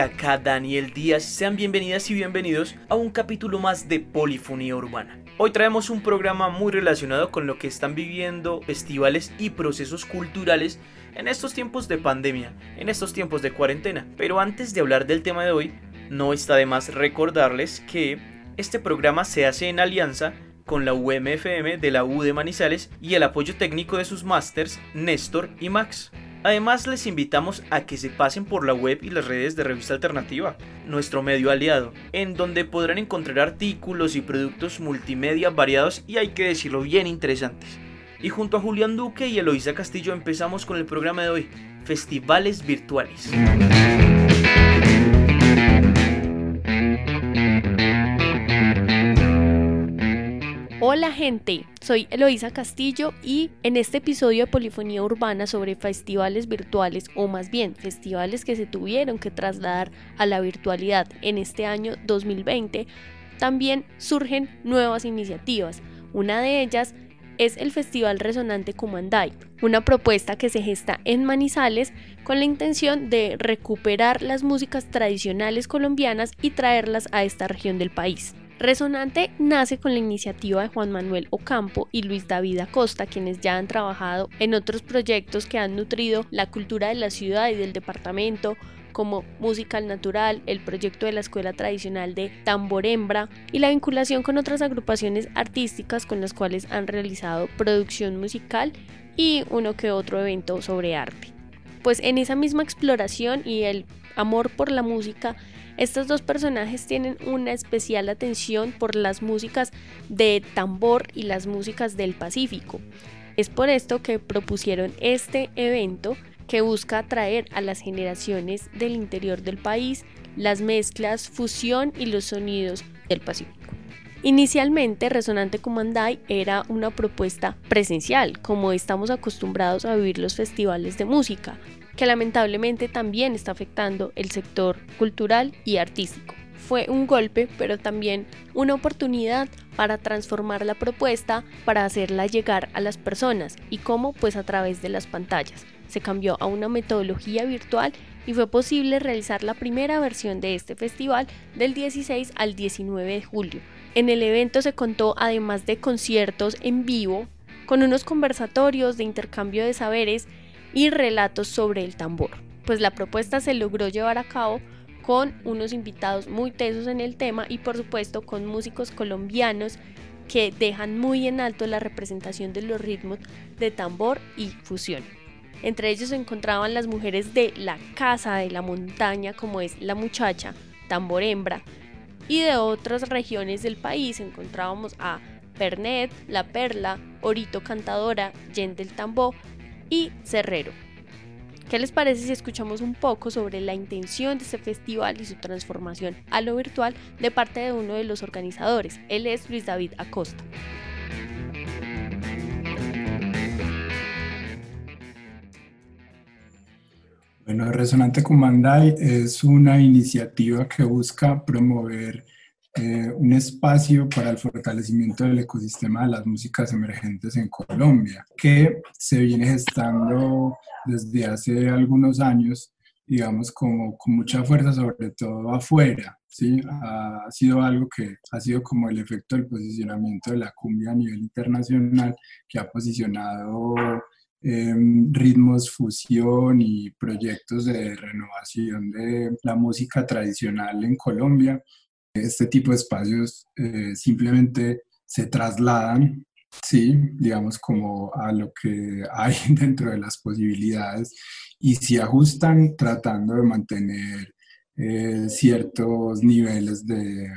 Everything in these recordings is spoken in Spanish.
Acá Daniel Díaz. Sean bienvenidas y bienvenidos a un capítulo más de Polifonía Urbana. Hoy traemos un programa muy relacionado con lo que están viviendo festivales y procesos culturales en estos tiempos de pandemia, en estos tiempos de cuarentena. Pero antes de hablar del tema de hoy, no está de más recordarles que este programa se hace en alianza con la UMFM de la U de Manizales y el apoyo técnico de sus másters Néstor y Max. Además les invitamos a que se pasen por la web y las redes de Revista Alternativa, nuestro medio aliado, en donde podrán encontrar artículos y productos multimedia variados y hay que decirlo bien interesantes. Y junto a Julián Duque y Eloisa Castillo empezamos con el programa de hoy, Festivales Virtuales. Hola gente, soy Eloisa Castillo y en este episodio de Polifonía Urbana sobre festivales virtuales o más bien festivales que se tuvieron que trasladar a la virtualidad en este año 2020, también surgen nuevas iniciativas. Una de ellas es el Festival Resonante Cumanday, una propuesta que se gesta en Manizales con la intención de recuperar las músicas tradicionales colombianas y traerlas a esta región del país. Resonante nace con la iniciativa de Juan Manuel Ocampo y Luis David Acosta, quienes ya han trabajado en otros proyectos que han nutrido la cultura de la ciudad y del departamento, como Musical Natural, el proyecto de la Escuela Tradicional de Tamborembra y la vinculación con otras agrupaciones artísticas con las cuales han realizado producción musical y uno que otro evento sobre arte. Pues en esa misma exploración y el amor por la música estos dos personajes tienen una especial atención por las músicas de tambor y las músicas del Pacífico. Es por esto que propusieron este evento que busca atraer a las generaciones del interior del país las mezclas, fusión y los sonidos del Pacífico. Inicialmente, Resonante Comandai era una propuesta presencial, como estamos acostumbrados a vivir los festivales de música, que lamentablemente también está afectando el sector cultural y artístico. Fue un golpe, pero también una oportunidad para transformar la propuesta, para hacerla llegar a las personas y cómo pues a través de las pantallas. Se cambió a una metodología virtual y fue posible realizar la primera versión de este festival del 16 al 19 de julio. En el evento se contó además de conciertos en vivo, con unos conversatorios de intercambio de saberes y relatos sobre el tambor. Pues la propuesta se logró llevar a cabo con unos invitados muy tesos en el tema y por supuesto con músicos colombianos que dejan muy en alto la representación de los ritmos de tambor y fusión. Entre ellos se encontraban las mujeres de la casa de la montaña como es la muchacha, tambor hembra, y de otras regiones del país encontrábamos a Pernet, La Perla, Orito Cantadora, Yen del Tambor, y Cerrero. ¿Qué les parece si escuchamos un poco sobre la intención de este festival y su transformación a lo virtual de parte de uno de los organizadores? Él es Luis David Acosta. Bueno, Resonante Comandai es una iniciativa que busca promover eh, un espacio para el fortalecimiento del ecosistema de las músicas emergentes en Colombia, que se viene gestando desde hace algunos años, digamos, como, con mucha fuerza, sobre todo afuera. ¿sí? Ha sido algo que ha sido como el efecto del posicionamiento de la cumbia a nivel internacional, que ha posicionado em, ritmos fusión y proyectos de renovación de la música tradicional en Colombia. Este tipo de espacios eh, simplemente se trasladan, sí, digamos, como a lo que hay dentro de las posibilidades y se ajustan tratando de mantener eh, ciertos niveles de,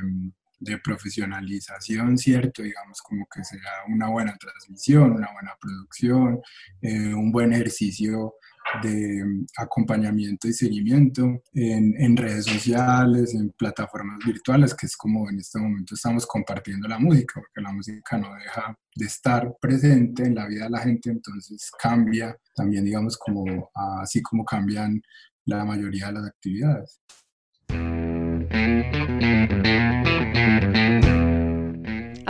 de, profesionalización, ¿cierto? Digamos, como que sea una buena transmisión, una buena producción, eh, un buen ejercicio de mm, acompañamiento y seguimiento en, en, redes sociales, en plataformas virtuales, que es como en este momento estamos compartiendo la música, porque la música no deja de estar presente en la vida de la gente, entonces cambia también, digamos, como así como cambian la mayoría de las actividades.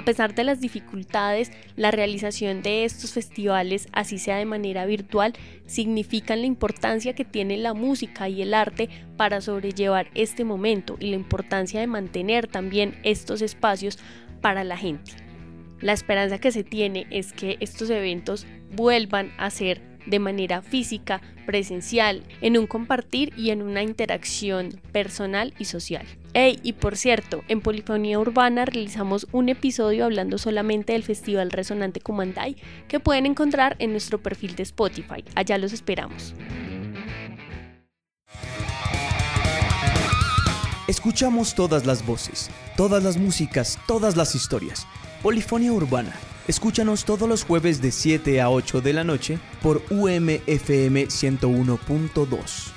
A pesar de las dificultades, la realización de estos festivales, así sea de manera virtual, significan la importancia que tiene la música y el arte para sobrellevar este momento y la importancia de mantener también estos espacios para la gente. La esperanza que se tiene es que estos eventos vuelvan a ser de manera física, presencial, en un compartir y en una interacción personal y social. Hey, y por cierto, en Polifonía Urbana realizamos un episodio hablando solamente del Festival Resonante Comandai que pueden encontrar en nuestro perfil de Spotify. Allá los esperamos. Escuchamos todas las voces, todas las músicas, todas las historias. Polifonía Urbana Escúchanos todos los jueves de 7 a 8 de la noche por UMFM 101.2.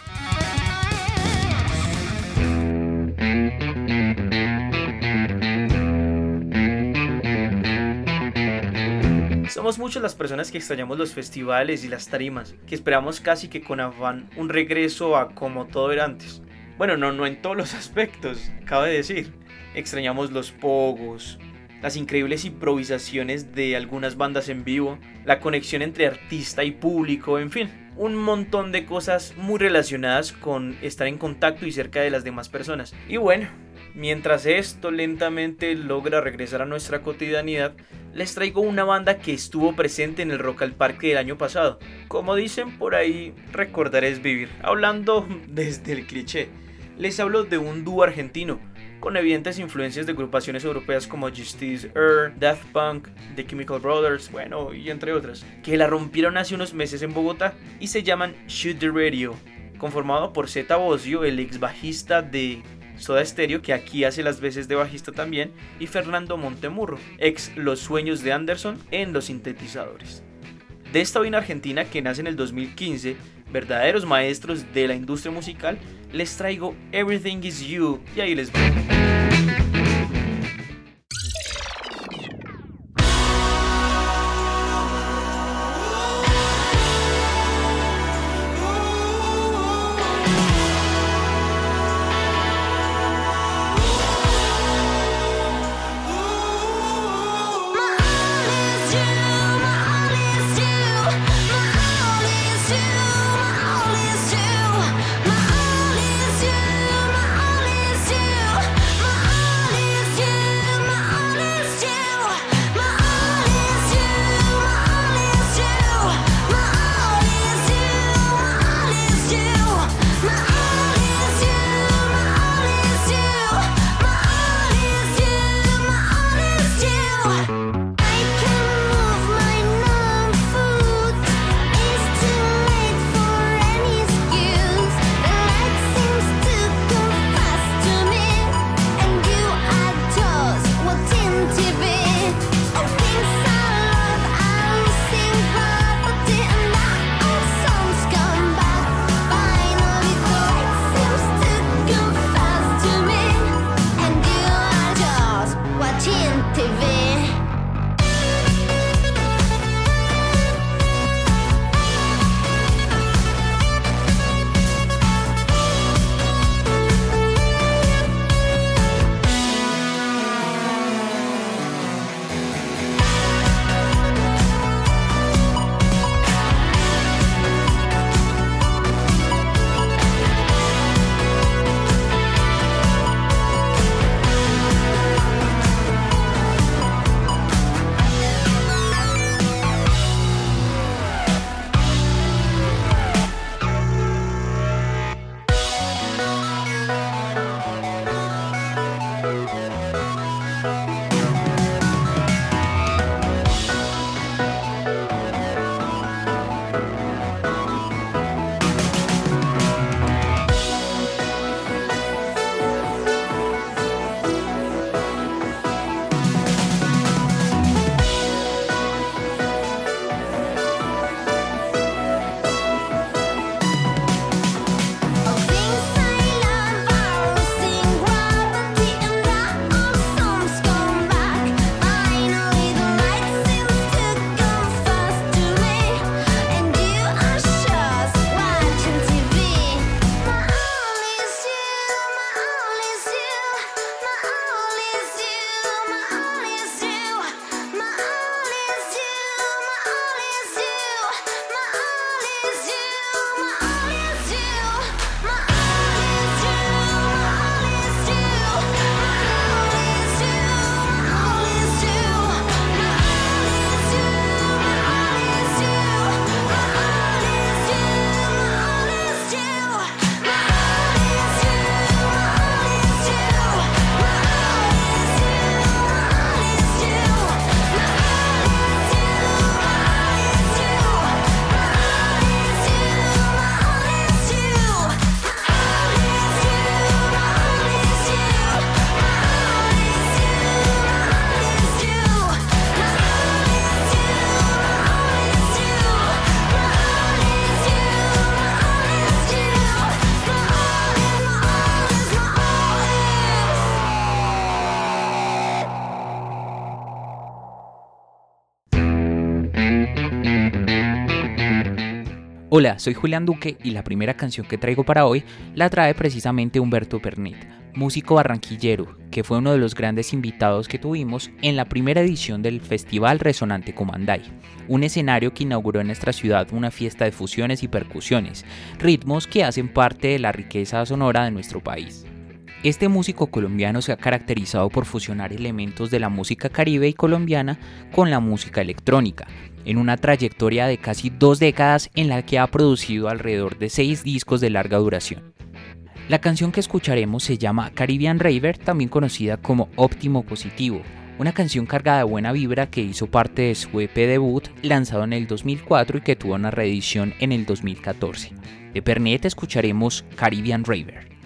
Somos muchas las personas que extrañamos los festivales y las tarimas, que esperamos casi que con afán un regreso a como todo era antes. Bueno, no, no en todos los aspectos, cabe decir. Extrañamos los pogos, las increíbles improvisaciones de algunas bandas en vivo, la conexión entre artista y público, en fin, un montón de cosas muy relacionadas con estar en contacto y cerca de las demás personas. Y bueno, mientras esto lentamente logra regresar a nuestra cotidianidad, les traigo una banda que estuvo presente en el Rock al Parque del año pasado. Como dicen por ahí, recordar es vivir. Hablando desde el cliché, les hablo de un dúo argentino con evidentes influencias de agrupaciones europeas como Justice Earth, Death Punk, The Chemical Brothers, bueno, y entre otras, que la rompieron hace unos meses en Bogotá y se llaman Shoot the Radio, conformado por Zeta Bosio, el ex bajista de Soda Stereo, que aquí hace las veces de bajista también, y Fernando Montemurro, ex Los Sueños de Anderson en los sintetizadores. De esta vaina argentina que nace en el 2015, verdaderos maestros de la industria musical, les traigo Everything Is You y ahí les voy. Hola, soy Julián Duque y la primera canción que traigo para hoy la trae precisamente Humberto Pernet, músico barranquillero, que fue uno de los grandes invitados que tuvimos en la primera edición del Festival Resonante Comandai, un escenario que inauguró en nuestra ciudad una fiesta de fusiones y percusiones, ritmos que hacen parte de la riqueza sonora de nuestro país. Este músico colombiano se ha caracterizado por fusionar elementos de la música caribe y colombiana con la música electrónica, en una trayectoria de casi dos décadas en la que ha producido alrededor de seis discos de larga duración. La canción que escucharemos se llama Caribbean Raver, también conocida como Óptimo Positivo, una canción cargada de buena vibra que hizo parte de su EP debut lanzado en el 2004 y que tuvo una reedición en el 2014. De Pernet escucharemos Caribbean Raver.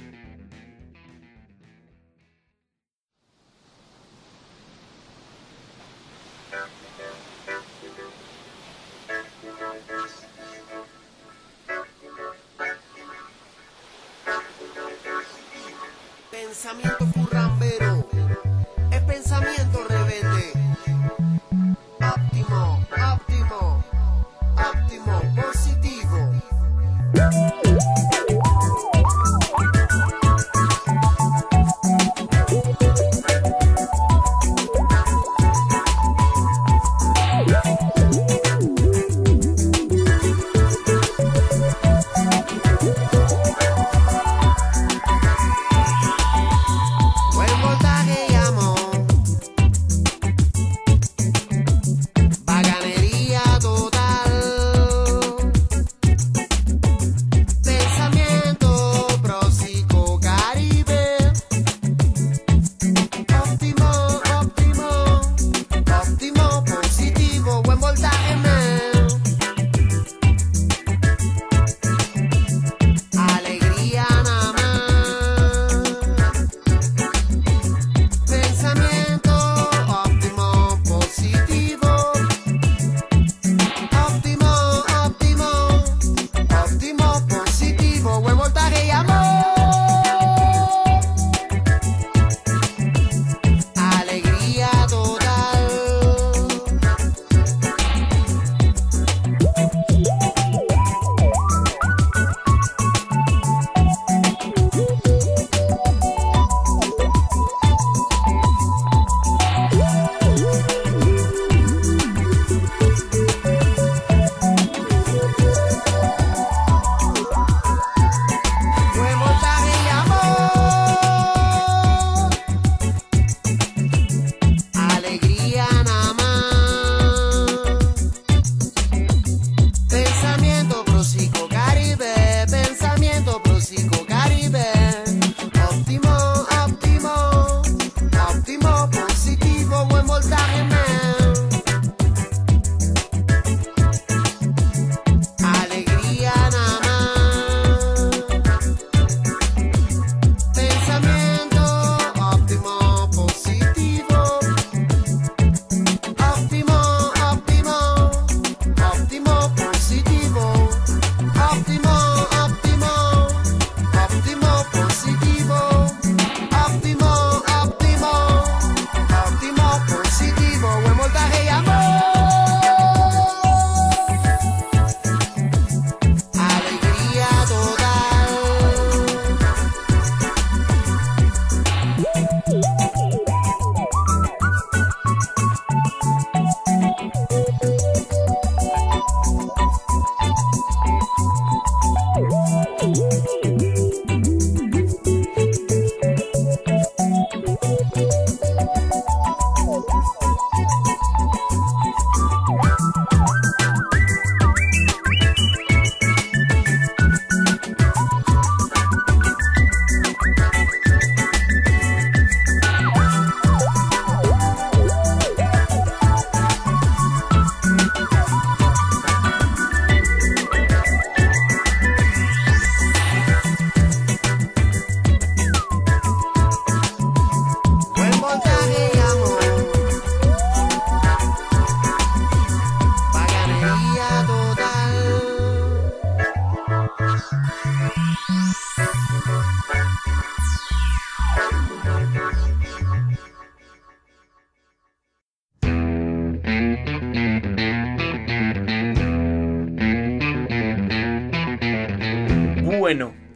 Bueno,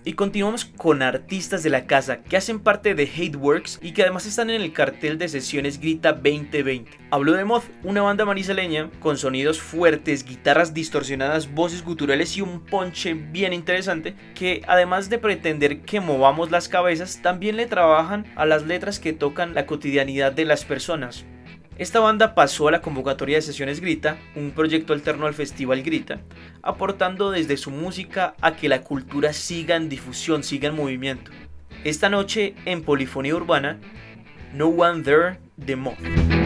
y continuamos con artistas de la casa que hacen parte de Hateworks y que además están en el cartel de sesiones Grita 2020. Hablo de Moth, una banda marisaleña con sonidos fuertes, guitarras distorsionadas, voces guturales y un ponche bien interesante que además de pretender que movamos las cabezas, también le trabajan a las letras que tocan la cotidianidad de las personas. Esta banda pasó a la convocatoria de sesiones Grita, un proyecto alterno al Festival Grita, aportando desde su música a que la cultura siga en difusión, siga en movimiento. Esta noche en Polifonía Urbana, No One There, The Moth.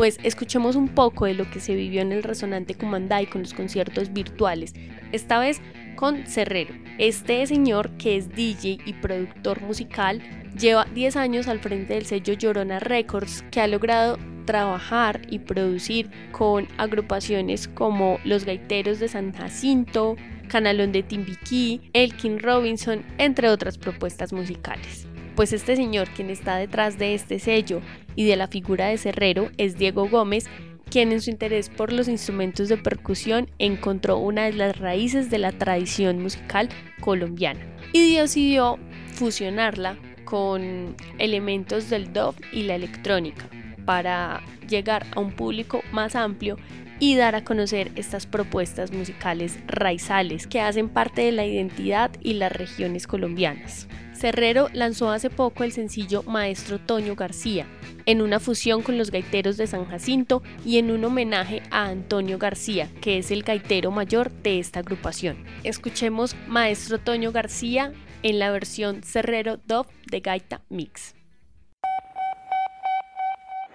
Pues escuchemos un poco de lo que se vivió en el Resonante Comandai con los conciertos virtuales, esta vez con Cerrero. Este señor, que es DJ y productor musical, lleva 10 años al frente del sello Llorona Records, que ha logrado trabajar y producir con agrupaciones como Los Gaiteros de San Jacinto, Canalón de Timbiquí, Elkin Robinson, entre otras propuestas musicales. Pues este señor quien está detrás de este sello y de la figura de Cerrero es Diego Gómez, quien en su interés por los instrumentos de percusión encontró una de las raíces de la tradición musical colombiana y decidió fusionarla con elementos del dub y la electrónica para llegar a un público más amplio y dar a conocer estas propuestas musicales raizales que hacen parte de la identidad y las regiones colombianas. Cerrero lanzó hace poco el sencillo Maestro Toño García, en una fusión con los gaiteros de San Jacinto y en un homenaje a Antonio García, que es el gaitero mayor de esta agrupación. Escuchemos Maestro Toño García en la versión Cerrero Dove de Gaita Mix.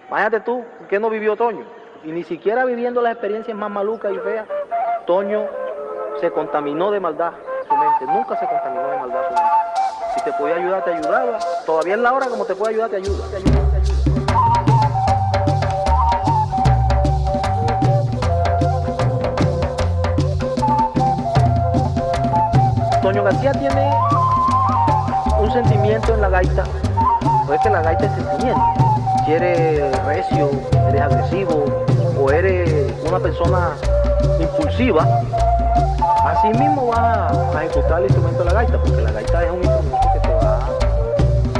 Imagínate tú, que no vivió Toño. Y ni siquiera viviendo las experiencias más malucas y feas, Toño se contaminó de maldad su mente. Nunca se contaminó de maldad su. Si te podía ayudar, te ayudaba. Todavía es la hora como te puede ayudar, te ayuda. Te ayuda, te ayuda. Toño García tiene un sentimiento en la gaita, pues es que la gaita es sentimiento. Si eres recio, eres agresivo o eres una persona impulsiva, así mismo vas a ejecutar el instrumento de la gaita, porque la gaita es un instrumento que te va,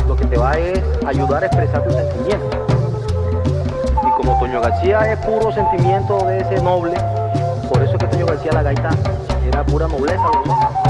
lo que te va es ayudar a expresar tus sentimientos. Y como Toño García es puro sentimiento de ese noble, por eso es que Toño García la gaita era pura nobleza. ¿no?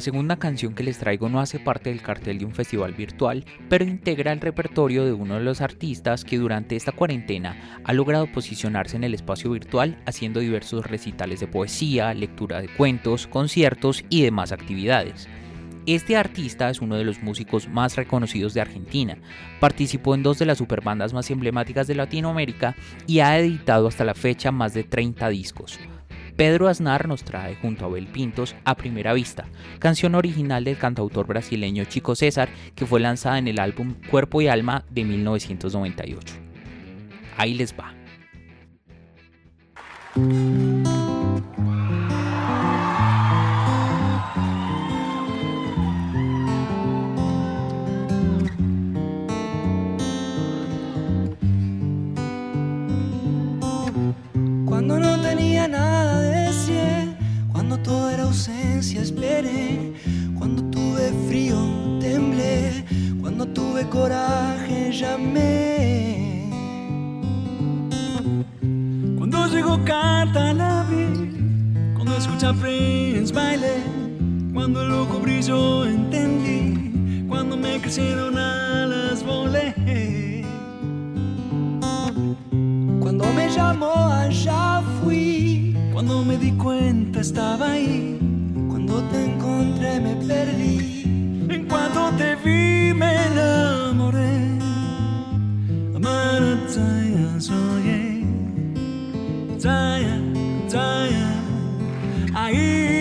La segunda canción que les traigo no hace parte del cartel de un festival virtual, pero integra el repertorio de uno de los artistas que durante esta cuarentena ha logrado posicionarse en el espacio virtual haciendo diversos recitales de poesía, lectura de cuentos, conciertos y demás actividades. Este artista es uno de los músicos más reconocidos de Argentina, participó en dos de las superbandas más emblemáticas de Latinoamérica y ha editado hasta la fecha más de 30 discos. Pedro Aznar nos trae junto a Abel Pintos a primera vista, canción original del cantautor brasileño Chico César que fue lanzada en el álbum Cuerpo y Alma de 1998. Ahí les va. Ausencia cuando tuve frío temblé, cuando tuve coraje llamé. Cuando llegó carta la vi, cuando escucha Prince bailé, cuando el ojo brilló entendí, cuando me crecieron alas volé. Cuando me llamó allá fui, cuando me di cuenta estaba ahí, cuando te encontré me perdí, en cuanto te vi me enamoré. Amarataya soy, Taya, Taya, ahí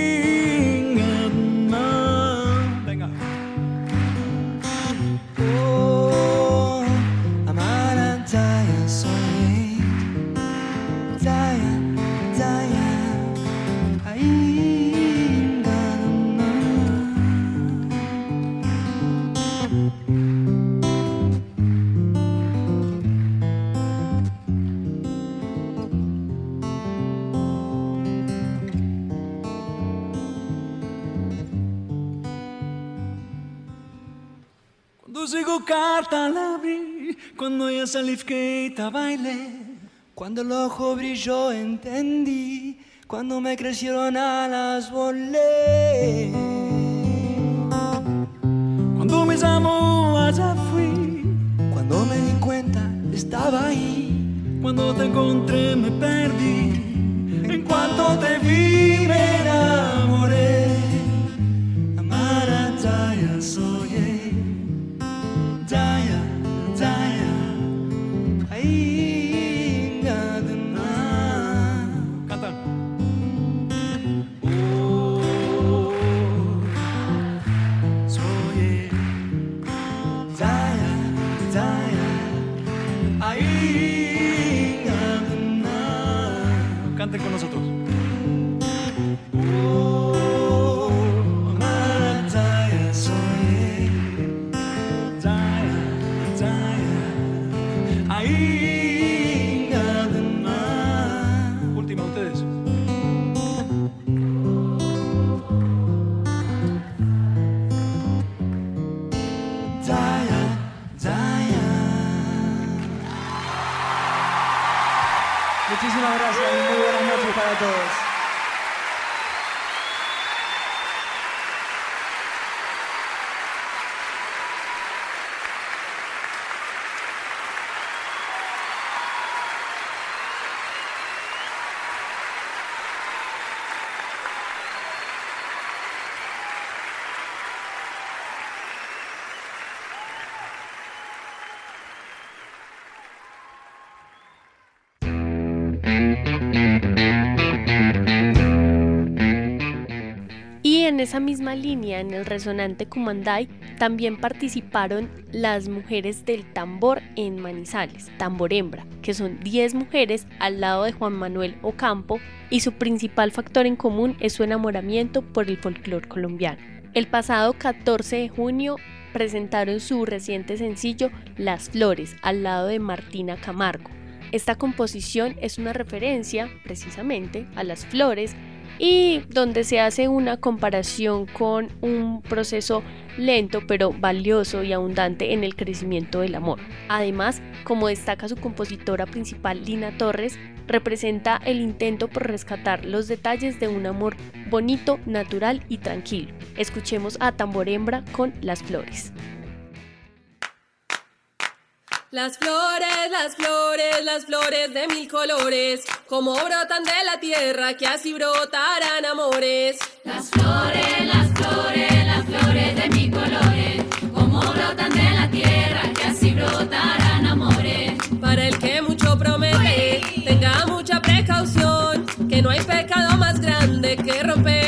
Llegó carta la abrí, cuando fkeita bailé, cuando el ojo brilló entendí, cuando me crecieron alas volé. Cuando me llamó allá fui, cuando me di cuenta estaba ahí, cuando te encontré me perdí, en cuanto te vi me enamoré. Esa misma línea, en el resonante Cumanday, también participaron las mujeres del tambor en Manizales, Tambor Hembra, que son 10 mujeres al lado de Juan Manuel Ocampo y su principal factor en común es su enamoramiento por el folclore colombiano. El pasado 14 de junio presentaron su reciente sencillo Las Flores al lado de Martina Camargo. Esta composición es una referencia precisamente a las flores y donde se hace una comparación con un proceso lento pero valioso y abundante en el crecimiento del amor. Además, como destaca su compositora principal Lina Torres, representa el intento por rescatar los detalles de un amor bonito, natural y tranquilo. Escuchemos a Tambor Hembra con Las Flores. Las flores, las flores, las flores de mil colores, como brotan de la tierra, que así brotarán amores. Las flores, las flores, las flores de mil colores, como brotan de la tierra, que así brotarán amores. Para el que mucho promete, tenga mucha precaución, que no hay pecado más grande que romper.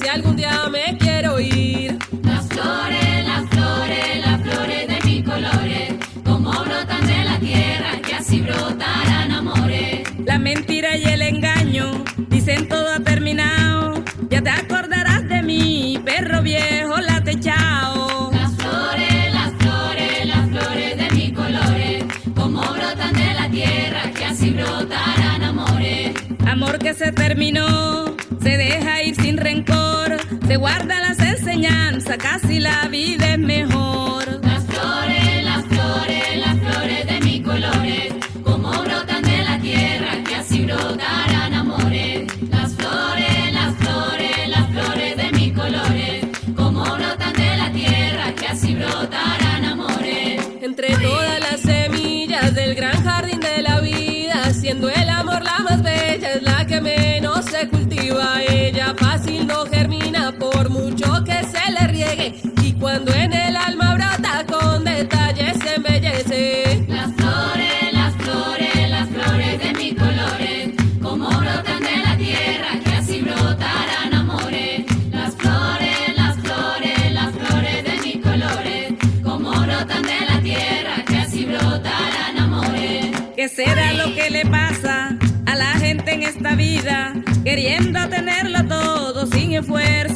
si algún día me quiero ir. Las flores, las flores, las flores de mis colores, como brotan de la tierra, que así brotarán amores. La mentira y el engaño, dicen todo ha terminado, ya te acordarás de mí, perro viejo, late chao. Las flores, las flores, las flores de mis colores, como brotan de la tierra, que así brotarán amores. Amor que se terminó guarda las enseñanzas, casi la vida es mejor. fuerza.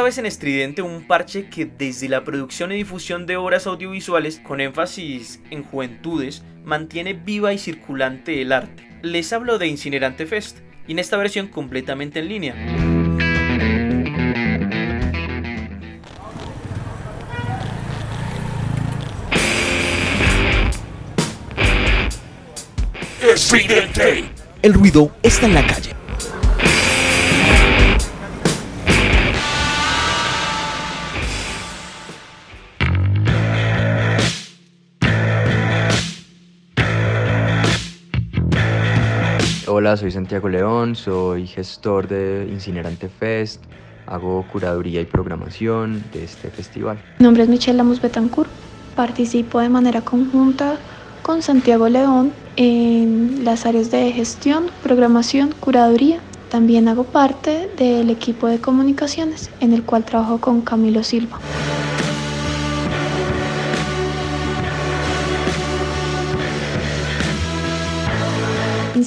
esta vez en estridente un parche que desde la producción y difusión de obras audiovisuales con énfasis en juventudes mantiene viva y circulante el arte. Les hablo de Incinerante Fest, y en esta versión completamente en línea. Estridente. El ruido está en la calle Hola, soy Santiago León, soy gestor de Incinerante Fest, hago curaduría y programación de este festival. Mi nombre es Michelle Lamus Betancourt, participo de manera conjunta con Santiago León en las áreas de gestión, programación, curaduría. También hago parte del equipo de comunicaciones en el cual trabajo con Camilo Silva.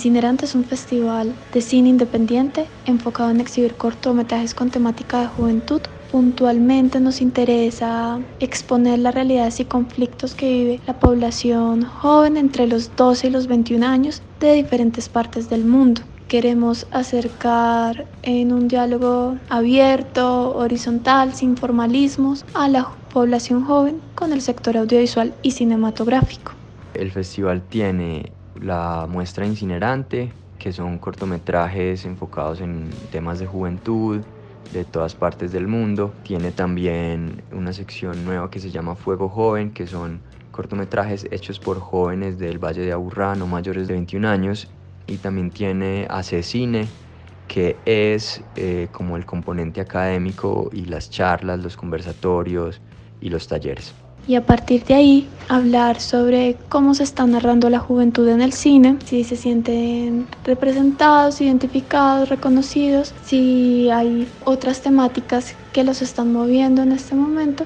Incinerante es un festival de cine independiente enfocado en exhibir cortometrajes con temática de juventud. Puntualmente nos interesa exponer las realidades y conflictos que vive la población joven entre los 12 y los 21 años de diferentes partes del mundo. Queremos acercar en un diálogo abierto, horizontal, sin formalismos, a la población joven con el sector audiovisual y cinematográfico. El festival tiene la muestra incinerante, que son cortometrajes enfocados en temas de juventud de todas partes del mundo. Tiene también una sección nueva que se llama Fuego Joven, que son cortometrajes hechos por jóvenes del Valle de Aburrá, no mayores de 21 años. Y también tiene Asesine, que es eh, como el componente académico y las charlas, los conversatorios y los talleres y a partir de ahí hablar sobre cómo se está narrando la juventud en el cine, si se sienten representados, identificados, reconocidos, si hay otras temáticas que los están moviendo en este momento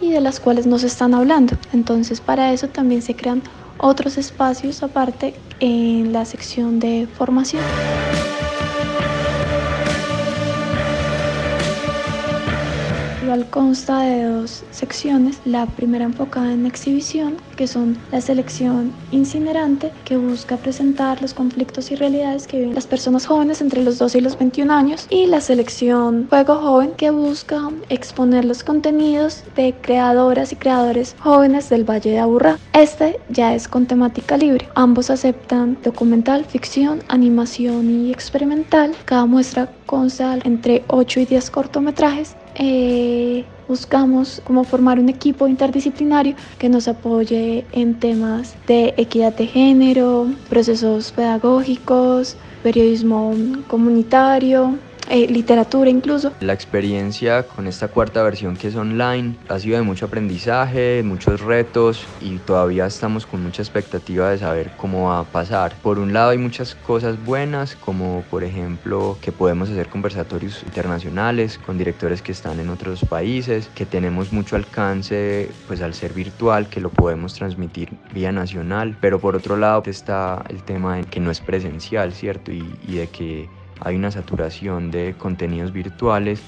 y de las cuales no se están hablando. Entonces para eso también se crean otros espacios aparte en la sección de formación. Consta de dos secciones. La primera enfocada en exhibición, que son la selección incinerante, que busca presentar los conflictos y realidades que viven las personas jóvenes entre los 12 y los 21 años, y la selección Juego Joven, que busca exponer los contenidos de creadoras y creadores jóvenes del Valle de Aburrá. Este ya es con temática libre. Ambos aceptan documental, ficción, animación y experimental. Cada muestra consta entre 8 y 10 cortometrajes eh, buscamos como formar un equipo interdisciplinario que nos apoye en temas de equidad de género, procesos pedagógicos, periodismo comunitario, eh, literatura incluso. La experiencia con esta cuarta versión que es online ha sido de mucho aprendizaje, muchos retos y todavía estamos con mucha expectativa de saber cómo va a pasar. Por un lado hay muchas cosas buenas como por ejemplo que podemos hacer conversatorios internacionales con directores que están en otros países, que tenemos mucho alcance pues al ser virtual, que lo podemos transmitir vía nacional, pero por otro lado está el tema de que no es presencial, ¿cierto? y, y de que hay una saturación de contenidos virtuales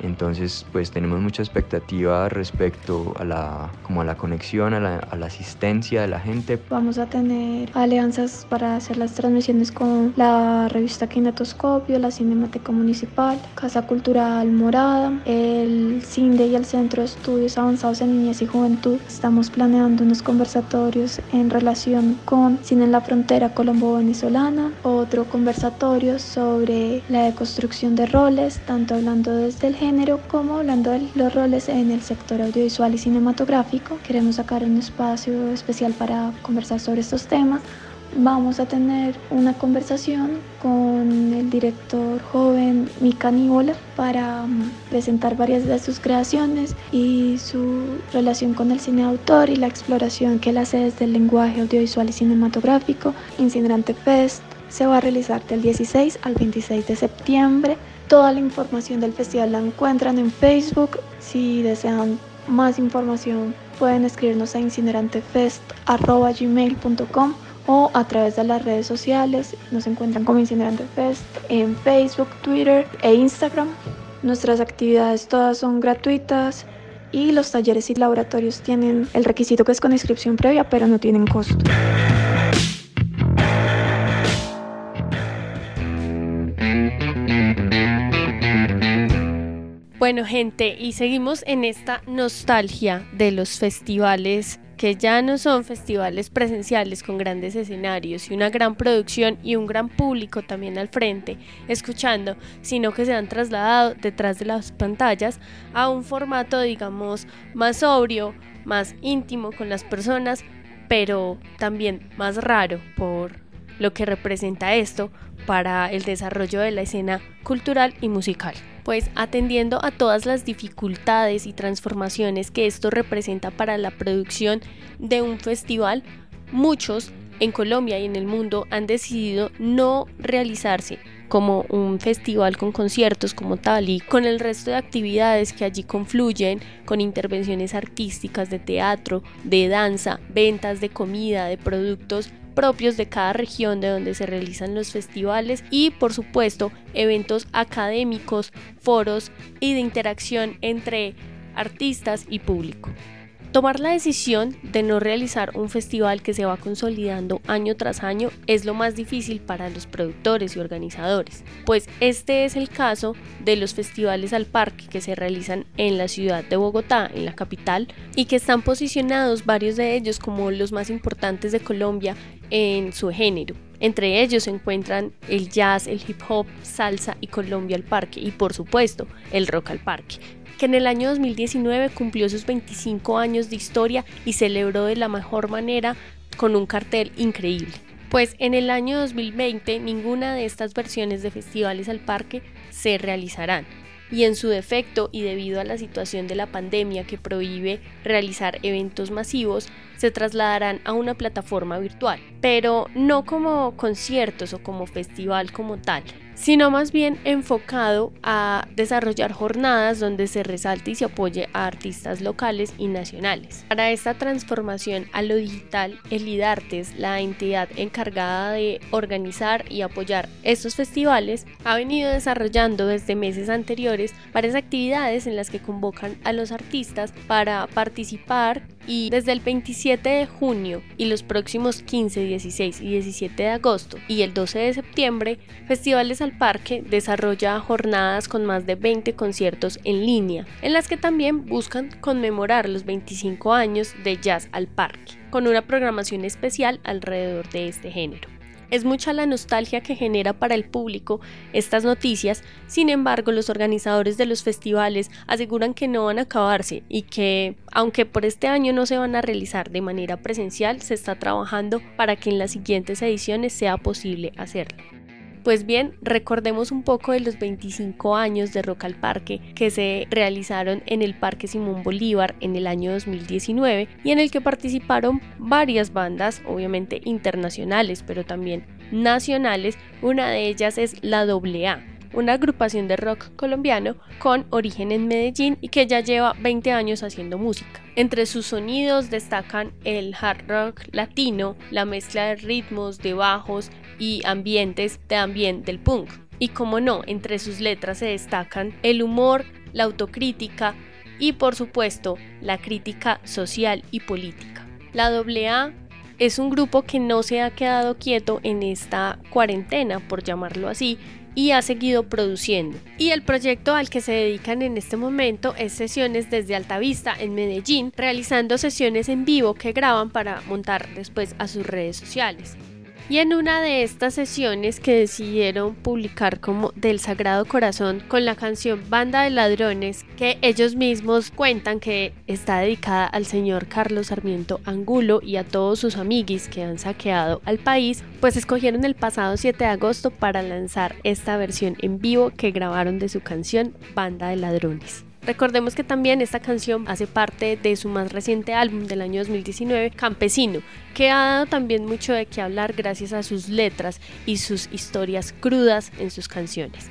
entonces, pues tenemos mucha expectativa respecto a la, como a la conexión, a la, a la, asistencia de la gente. Vamos a tener alianzas para hacer las transmisiones con la revista Kinetoscopio, la Cinemateca Municipal, Casa Cultural Morada, el CINDE y el Centro de Estudios Avanzados en Niñez y Juventud. Estamos planeando unos conversatorios en relación con Cine en la Frontera Colombo-Venezolana, otro conversatorio sobre la deconstrucción de roles, tanto hablando desde el género como hablando de los roles en el sector audiovisual y cinematográfico. Queremos sacar un espacio especial para conversar sobre estos temas. Vamos a tener una conversación con el director joven Mika Nibola para um, presentar varias de sus creaciones y su relación con el cine autor y la exploración que él hace desde el lenguaje audiovisual y cinematográfico. Incinerante Fest se va a realizar del 16 al 26 de septiembre Toda la información del festival la encuentran en Facebook. Si desean más información pueden escribirnos a incinerantefest.gmail.com o a través de las redes sociales. Nos encuentran como Incinerante Fest en Facebook, Twitter e Instagram. Nuestras actividades todas son gratuitas y los talleres y laboratorios tienen el requisito que es con inscripción previa, pero no tienen costo. Bueno, gente, y seguimos en esta nostalgia de los festivales que ya no son festivales presenciales con grandes escenarios y una gran producción y un gran público también al frente, escuchando, sino que se han trasladado detrás de las pantallas a un formato, digamos, más sobrio, más íntimo con las personas, pero también más raro por lo que representa esto para el desarrollo de la escena cultural y musical. Pues atendiendo a todas las dificultades y transformaciones que esto representa para la producción de un festival, muchos en Colombia y en el mundo han decidido no realizarse como un festival con conciertos como tal y con el resto de actividades que allí confluyen con intervenciones artísticas de teatro, de danza, ventas de comida, de productos propios de cada región de donde se realizan los festivales y por supuesto eventos académicos, foros y de interacción entre artistas y público. Tomar la decisión de no realizar un festival que se va consolidando año tras año es lo más difícil para los productores y organizadores, pues este es el caso de los festivales al parque que se realizan en la ciudad de Bogotá, en la capital, y que están posicionados varios de ellos como los más importantes de Colombia en su género. Entre ellos se encuentran el jazz, el hip hop, salsa y Colombia al parque y por supuesto el rock al parque que en el año 2019 cumplió sus 25 años de historia y celebró de la mejor manera con un cartel increíble. Pues en el año 2020 ninguna de estas versiones de festivales al parque se realizarán y en su defecto y debido a la situación de la pandemia que prohíbe realizar eventos masivos, se trasladarán a una plataforma virtual, pero no como conciertos o como festival como tal, sino más bien enfocado a desarrollar jornadas donde se resalte y se apoye a artistas locales y nacionales. Para esta transformación a lo digital, el IDARTES, la entidad encargada de organizar y apoyar estos festivales, ha venido desarrollando desde meses anteriores varias actividades en las que convocan a los artistas para participar y desde el 27 de junio y los próximos 15, 16 y 17 de agosto y el 12 de septiembre, Festivales al Parque desarrolla jornadas con más de 20 conciertos en línea, en las que también buscan conmemorar los 25 años de Jazz al Parque, con una programación especial alrededor de este género. Es mucha la nostalgia que genera para el público estas noticias, sin embargo los organizadores de los festivales aseguran que no van a acabarse y que, aunque por este año no se van a realizar de manera presencial, se está trabajando para que en las siguientes ediciones sea posible hacerlo. Pues bien, recordemos un poco de los 25 años de Rock al Parque que se realizaron en el Parque Simón Bolívar en el año 2019 y en el que participaron varias bandas, obviamente internacionales, pero también nacionales. Una de ellas es la AA una agrupación de rock colombiano con origen en Medellín y que ya lleva 20 años haciendo música. Entre sus sonidos destacan el hard rock latino, la mezcla de ritmos, de bajos y ambientes también del punk. Y como no, entre sus letras se destacan el humor, la autocrítica y por supuesto la crítica social y política. La AA es un grupo que no se ha quedado quieto en esta cuarentena, por llamarlo así, y ha seguido produciendo. Y el proyecto al que se dedican en este momento es sesiones desde Altavista en Medellín, realizando sesiones en vivo que graban para montar después a sus redes sociales. Y en una de estas sesiones que decidieron publicar como del Sagrado Corazón con la canción Banda de Ladrones, que ellos mismos cuentan que está dedicada al señor Carlos Sarmiento Angulo y a todos sus amiguis que han saqueado al país, pues escogieron el pasado 7 de agosto para lanzar esta versión en vivo que grabaron de su canción Banda de Ladrones. Recordemos que también esta canción hace parte de su más reciente álbum del año 2019, Campesino, que ha dado también mucho de qué hablar gracias a sus letras y sus historias crudas en sus canciones.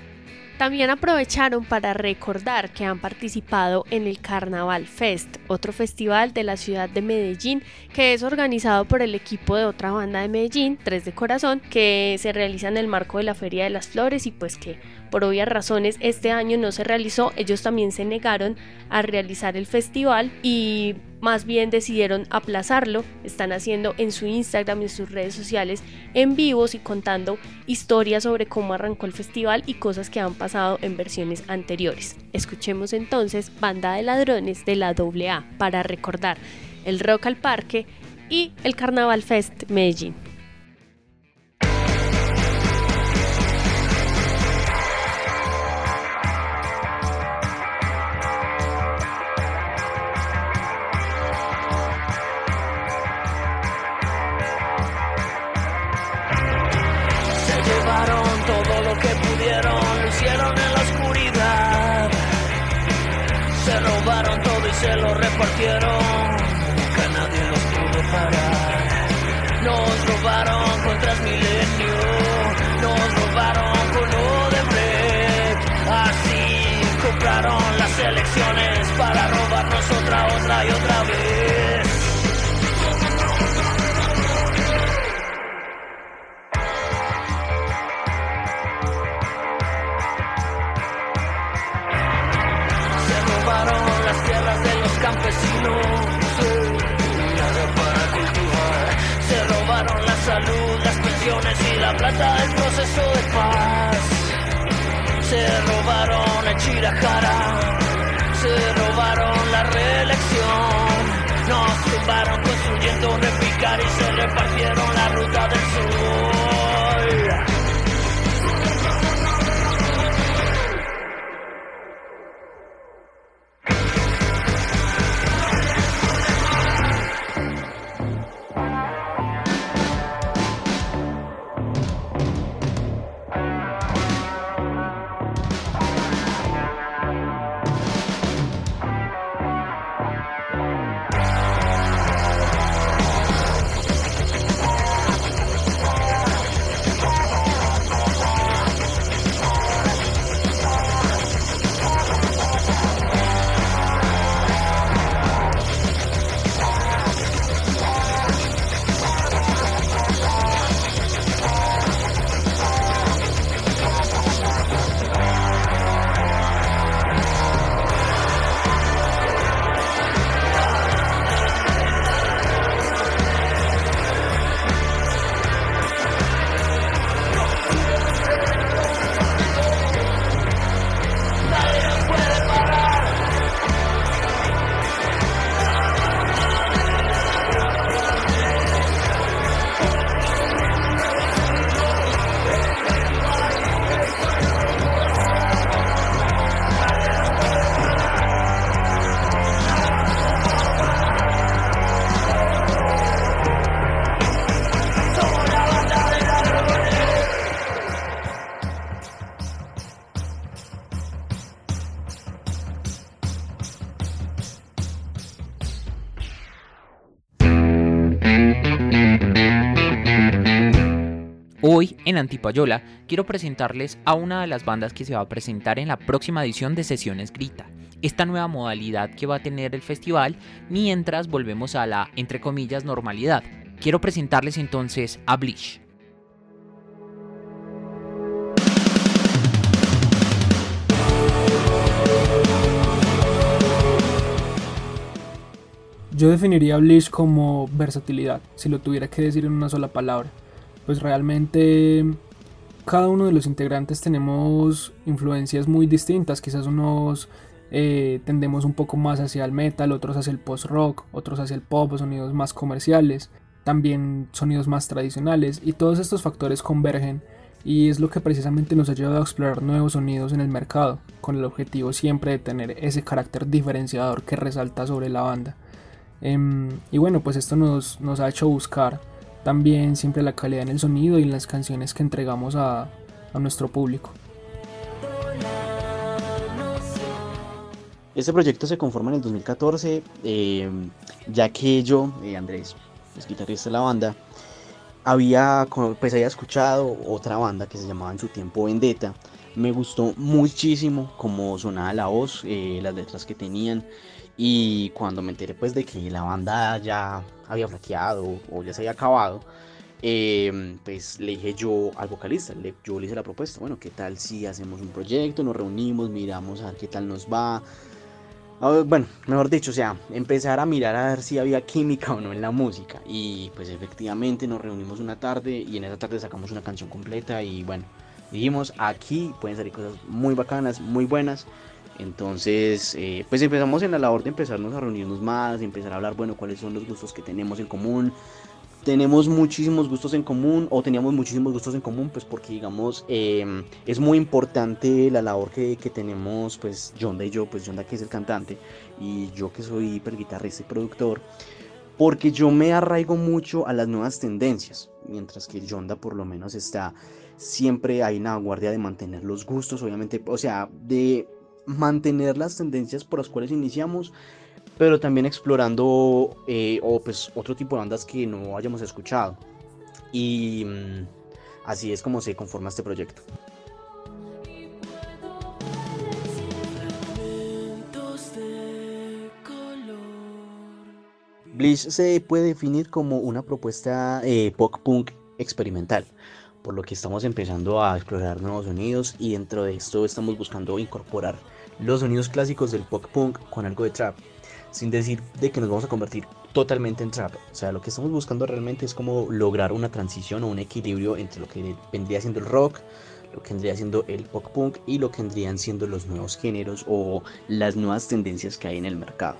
También aprovecharon para recordar que han participado en el Carnaval Fest, otro festival de la ciudad de Medellín que es organizado por el equipo de otra banda de Medellín, Tres de Corazón, que se realiza en el marco de la Feria de las Flores y pues que por obvias razones este año no se realizó. Ellos también se negaron a realizar el festival y más bien decidieron aplazarlo. Están haciendo en su Instagram, en sus redes sociales, en vivos y contando historias sobre cómo arrancó el festival y cosas que han pasado en versiones anteriores. Escuchemos entonces Banda de Ladrones de la AA para recordar el Rock al Parque y el Carnaval Fest Medellín. que nadie los pudo parar. Nos robaron con Transmilenio, nos robaron con Odebrecht. Así compraron las elecciones para robarnos otra, otra y otra vez. Trata del proceso de paz. Se robaron el Chirajara, se robaron la reelección. Nos tumbaron construyendo un repicar y se repartieron la ruta del sur. En Antipayola quiero presentarles a una de las bandas que se va a presentar en la próxima edición de Sesiones Grita, esta nueva modalidad que va a tener el festival mientras volvemos a la, entre comillas, normalidad. Quiero presentarles entonces a Bleach. Yo definiría Bleach como versatilidad, si lo tuviera que decir en una sola palabra. Pues realmente cada uno de los integrantes tenemos influencias muy distintas. Quizás unos eh, tendemos un poco más hacia el metal, otros hacia el post-rock, otros hacia el pop, sonidos más comerciales, también sonidos más tradicionales. Y todos estos factores convergen y es lo que precisamente nos ha llevado a explorar nuevos sonidos en el mercado, con el objetivo siempre de tener ese carácter diferenciador que resalta sobre la banda. Em, y bueno, pues esto nos, nos ha hecho buscar también siempre la calidad en el sonido y en las canciones que entregamos a, a nuestro público. Este proyecto se conforma en el 2014, eh, ya que yo, eh, Andrés, es guitarrista de la banda, había, pues había escuchado otra banda que se llamaba en su tiempo Vendetta. Me gustó muchísimo cómo sonaba la voz, eh, las letras que tenían. Y cuando me enteré pues de que la banda ya había flaqueado o ya se había acabado, eh, pues le dije yo al vocalista, le, yo le hice la propuesta, bueno, ¿qué tal si hacemos un proyecto, nos reunimos, miramos a ver qué tal nos va? bueno, mejor dicho, o sea, empezar a mirar a ver si había química o no en la música. Y pues efectivamente nos reunimos una tarde y en esa tarde sacamos una canción completa y bueno, dijimos, aquí pueden salir cosas muy bacanas, muy buenas. Entonces, eh, pues empezamos en la labor de empezarnos a reunirnos más, empezar a hablar, bueno, cuáles son los gustos que tenemos en común. Tenemos muchísimos gustos en común, o teníamos muchísimos gustos en común, pues porque, digamos, em, es muy importante la labor que, que tenemos, pues, Jonda y yo, pues Jonda que es el cantante, y yo que soy guitarrista y productor, porque yo me arraigo mucho a las nuevas tendencias, mientras que Jonda por lo menos está siempre ahí en la guardia de mantener los gustos, obviamente, o sea, de mantener las tendencias por las cuales iniciamos, pero también explorando eh, o pues otro tipo de bandas que no hayamos escuchado. Y mm, así es como se conforma este proyecto. Bleach se puede definir como una propuesta eh, pop punk experimental, por lo que estamos empezando a explorar nuevos sonidos y dentro de esto estamos buscando incorporar los sonidos clásicos del pop punk con algo de trap, sin decir de que nos vamos a convertir totalmente en trap. O sea, lo que estamos buscando realmente es como lograr una transición o un equilibrio entre lo que vendría siendo el rock, lo que vendría siendo el pop punk y lo que vendrían siendo los nuevos géneros o las nuevas tendencias que hay en el mercado.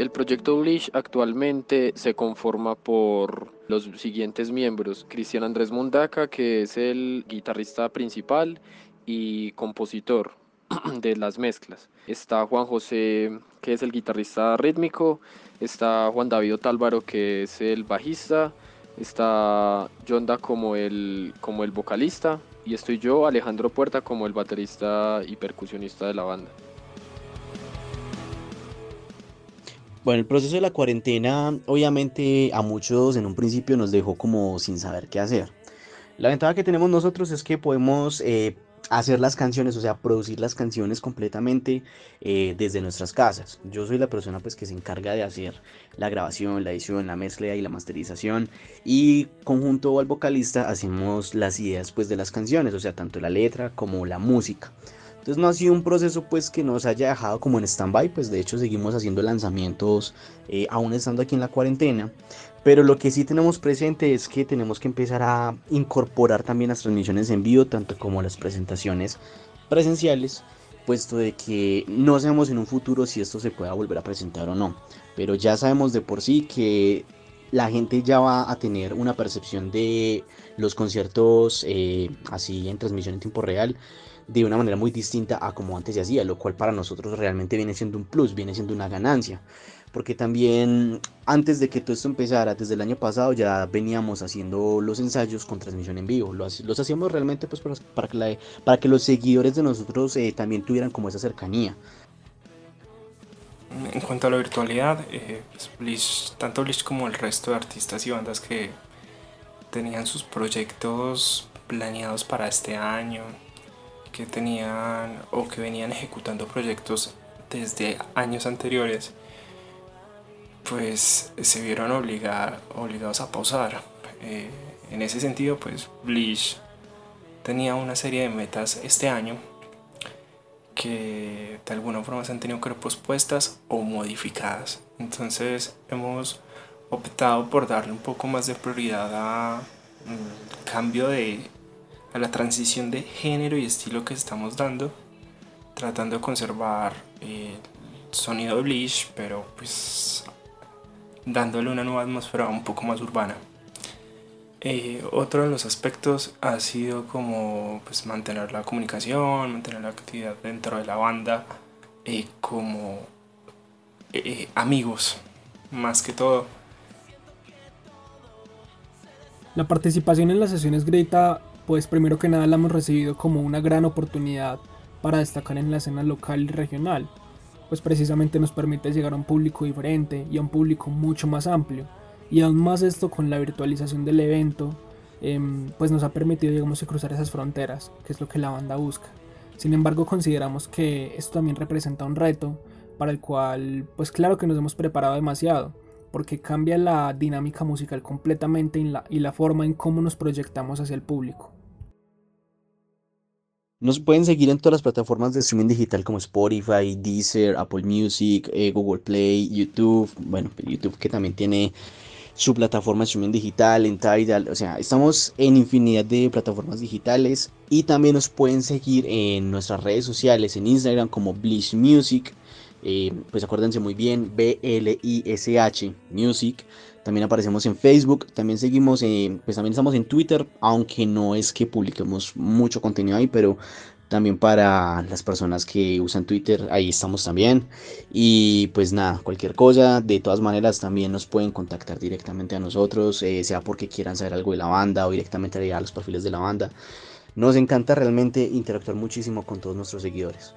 El proyecto Bleach actualmente se conforma por los siguientes miembros. Cristian Andrés Mundaca, que es el guitarrista principal y compositor de las mezclas. Está Juan José, que es el guitarrista rítmico. Está Juan David Otálvaro, que es el bajista. Está Yonda como el, como el vocalista. Y estoy yo, Alejandro Puerta, como el baterista y percusionista de la banda. Bueno, el proceso de la cuarentena obviamente a muchos en un principio nos dejó como sin saber qué hacer. La ventaja que tenemos nosotros es que podemos eh, hacer las canciones, o sea, producir las canciones completamente eh, desde nuestras casas. Yo soy la persona pues que se encarga de hacer la grabación, la edición, la mezcla y la masterización y conjunto al vocalista hacemos las ideas pues de las canciones, o sea, tanto la letra como la música. Entonces no ha sido un proceso pues que nos haya dejado como en stand-by, pues de hecho seguimos haciendo lanzamientos eh, aún estando aquí en la cuarentena. Pero lo que sí tenemos presente es que tenemos que empezar a incorporar también las transmisiones en vivo, tanto como las presentaciones presenciales, puesto de que no sabemos en un futuro si esto se pueda volver a presentar o no. Pero ya sabemos de por sí que la gente ya va a tener una percepción de los conciertos eh, así en transmisión en tiempo real de una manera muy distinta a como antes se hacía, lo cual para nosotros realmente viene siendo un plus, viene siendo una ganancia. Porque también antes de que todo esto empezara, desde el año pasado ya veníamos haciendo los ensayos con transmisión en vivo. Los, hacíamos realmente pues para, que, para que los seguidores de nosotros eh, también tuvieran como esa cercanía. En cuanto a la virtualidad, eh, pues tanto Bleach como el resto de artistas y bandas que tenían sus proyectos planeados para este año, que tenían o que venían ejecutando proyectos desde años anteriores, pues se vieron obligar, obligados a pausar. Eh, en ese sentido, pues Bleach tenía una serie de metas este año que de alguna forma se han tenido que pospuestas o modificadas. Entonces hemos optado por darle un poco más de prioridad a mm, cambio de a la transición de género y estilo que estamos dando, tratando de conservar el sonido de Bleach, pero pues dándole una nueva atmósfera un poco más urbana. Eh, otro de los aspectos ha sido como pues, mantener la comunicación, mantener la actividad dentro de la banda, eh, como eh, amigos, más que todo. La participación en las sesiones Grita pues primero que nada la hemos recibido como una gran oportunidad para destacar en la escena local y regional, pues precisamente nos permite llegar a un público diferente y a un público mucho más amplio. Y aún más esto con la virtualización del evento, em, pues nos ha permitido digamos cruzar esas fronteras, que es lo que la banda busca. Sin embargo, consideramos que esto también representa un reto para el cual, pues claro que nos hemos preparado demasiado, porque cambia la dinámica musical completamente y la forma en cómo nos proyectamos hacia el público. Nos pueden seguir en todas las plataformas de streaming digital como Spotify, Deezer, Apple Music, eh, Google Play, YouTube. Bueno, YouTube que también tiene su plataforma de streaming digital, en Tidal. O sea, estamos en infinidad de plataformas digitales. Y también nos pueden seguir en nuestras redes sociales, en Instagram como Blish Music. Eh, pues acuérdense muy bien, B-L-I-S-H Music. También aparecemos en Facebook, también seguimos, en, pues también estamos en Twitter, aunque no es que publiquemos mucho contenido ahí, pero también para las personas que usan Twitter, ahí estamos también. Y pues nada, cualquier cosa, de todas maneras también nos pueden contactar directamente a nosotros, eh, sea porque quieran saber algo de la banda o directamente a los perfiles de la banda. Nos encanta realmente interactuar muchísimo con todos nuestros seguidores.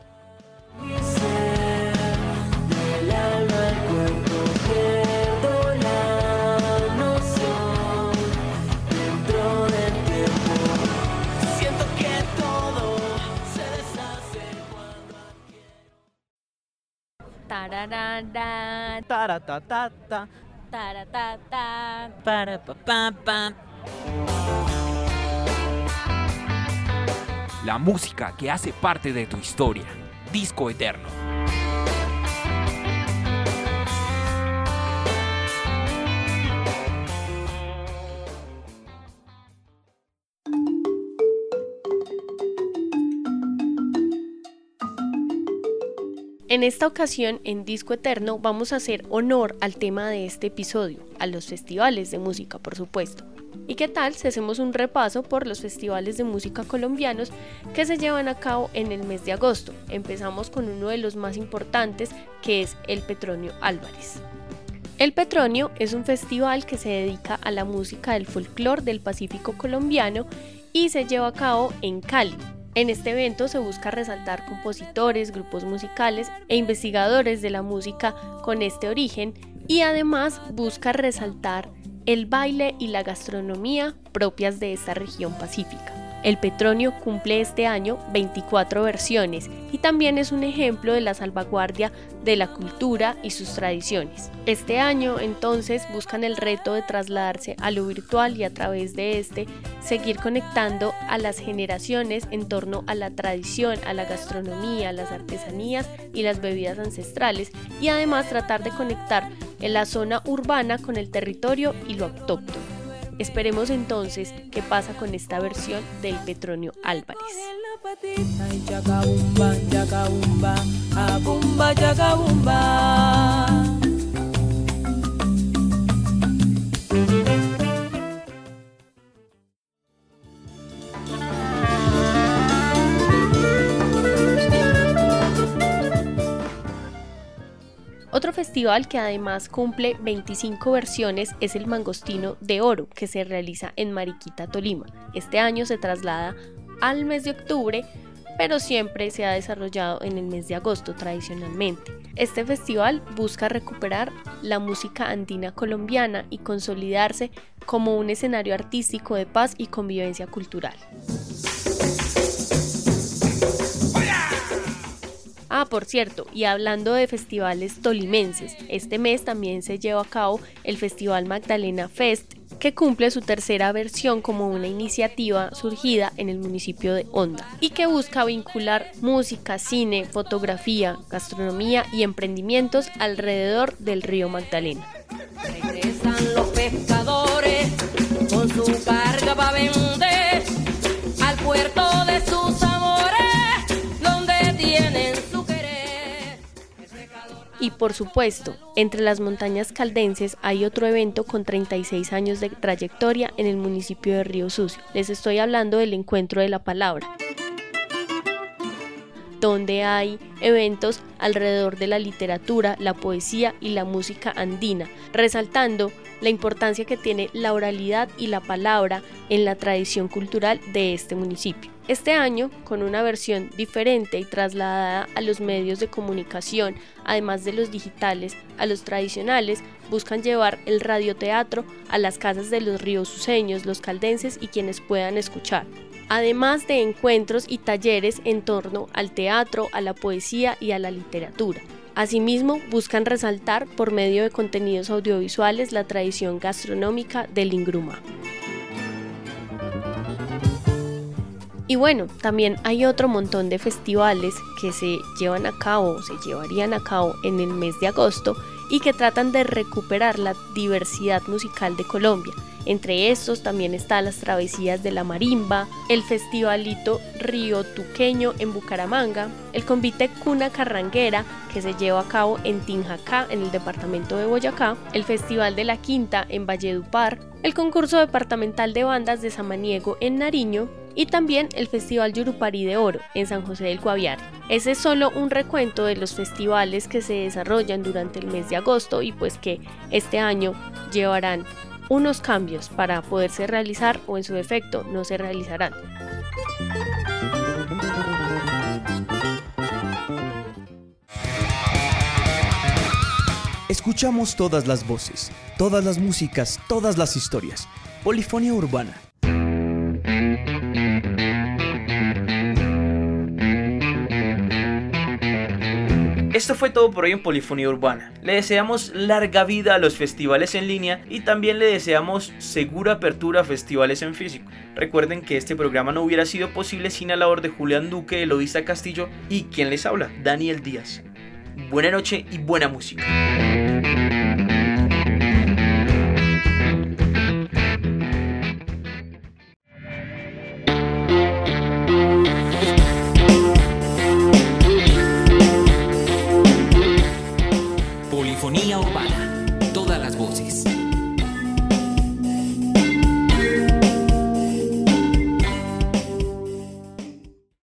La música que hace parte de tu historia. Disco Eterno. En esta ocasión, en Disco Eterno, vamos a hacer honor al tema de este episodio, a los festivales de música, por supuesto. ¿Y qué tal si hacemos un repaso por los festivales de música colombianos que se llevan a cabo en el mes de agosto? Empezamos con uno de los más importantes, que es el Petronio Álvarez. El Petronio es un festival que se dedica a la música del folclore del Pacífico colombiano y se lleva a cabo en Cali, en este evento se busca resaltar compositores, grupos musicales e investigadores de la música con este origen y además busca resaltar el baile y la gastronomía propias de esta región pacífica. El Petronio cumple este año 24 versiones y también es un ejemplo de la salvaguardia de la cultura y sus tradiciones. Este año entonces buscan el reto de trasladarse a lo virtual y a través de este seguir conectando a las generaciones en torno a la tradición, a la gastronomía, las artesanías y las bebidas ancestrales y además tratar de conectar en la zona urbana con el territorio y lo autóctono. Esperemos entonces qué pasa con esta versión del Petronio Álvarez. Festival que además cumple 25 versiones es el Mangostino de Oro, que se realiza en Mariquita, Tolima. Este año se traslada al mes de octubre, pero siempre se ha desarrollado en el mes de agosto tradicionalmente. Este festival busca recuperar la música andina colombiana y consolidarse como un escenario artístico de paz y convivencia cultural. Ah, por cierto, y hablando de festivales tolimenses, este mes también se lleva a cabo el Festival Magdalena Fest, que cumple su tercera versión como una iniciativa surgida en el municipio de Honda y que busca vincular música, cine, fotografía, gastronomía y emprendimientos alrededor del río Magdalena. Regresan los pescadores con su carga para vender al puerto de sus amores, donde tienen. Y por supuesto, entre las montañas caldenses hay otro evento con 36 años de trayectoria en el municipio de Río Sucio. Les estoy hablando del Encuentro de la Palabra donde hay eventos alrededor de la literatura, la poesía y la música andina, resaltando la importancia que tiene la oralidad y la palabra en la tradición cultural de este municipio. Este año, con una versión diferente y trasladada a los medios de comunicación, además de los digitales, a los tradicionales, buscan llevar el radioteatro a las casas de los ríos suceños, los caldenses y quienes puedan escuchar además de encuentros y talleres en torno al teatro, a la poesía y a la literatura. Asimismo, buscan resaltar por medio de contenidos audiovisuales la tradición gastronómica del Ingruma. Y bueno, también hay otro montón de festivales que se llevan a cabo, se llevarían a cabo en el mes de agosto y que tratan de recuperar la diversidad musical de Colombia. Entre estos también están las travesías de la marimba, el festivalito Río Tuqueño en Bucaramanga, el convite Cuna Carranguera que se lleva a cabo en Tinjacá en el departamento de Boyacá, el festival de la Quinta en Valledupar, el concurso departamental de bandas de Samaniego en Nariño y también el Festival Yurupari de Oro en San José del Guaviare. Ese es solo un recuento de los festivales que se desarrollan durante el mes de agosto y pues que este año llevarán unos cambios para poderse realizar o en su defecto no se realizarán. Escuchamos todas las voces, todas las músicas, todas las historias. Polifonía urbana. Esto fue todo por hoy en Polifonía Urbana. Le deseamos larga vida a los festivales en línea y también le deseamos segura apertura a festivales en físico. Recuerden que este programa no hubiera sido posible sin la labor de Julián Duque, Eloísa Castillo y quien les habla, Daniel Díaz. Buena noche y buena música. Economía Urbana.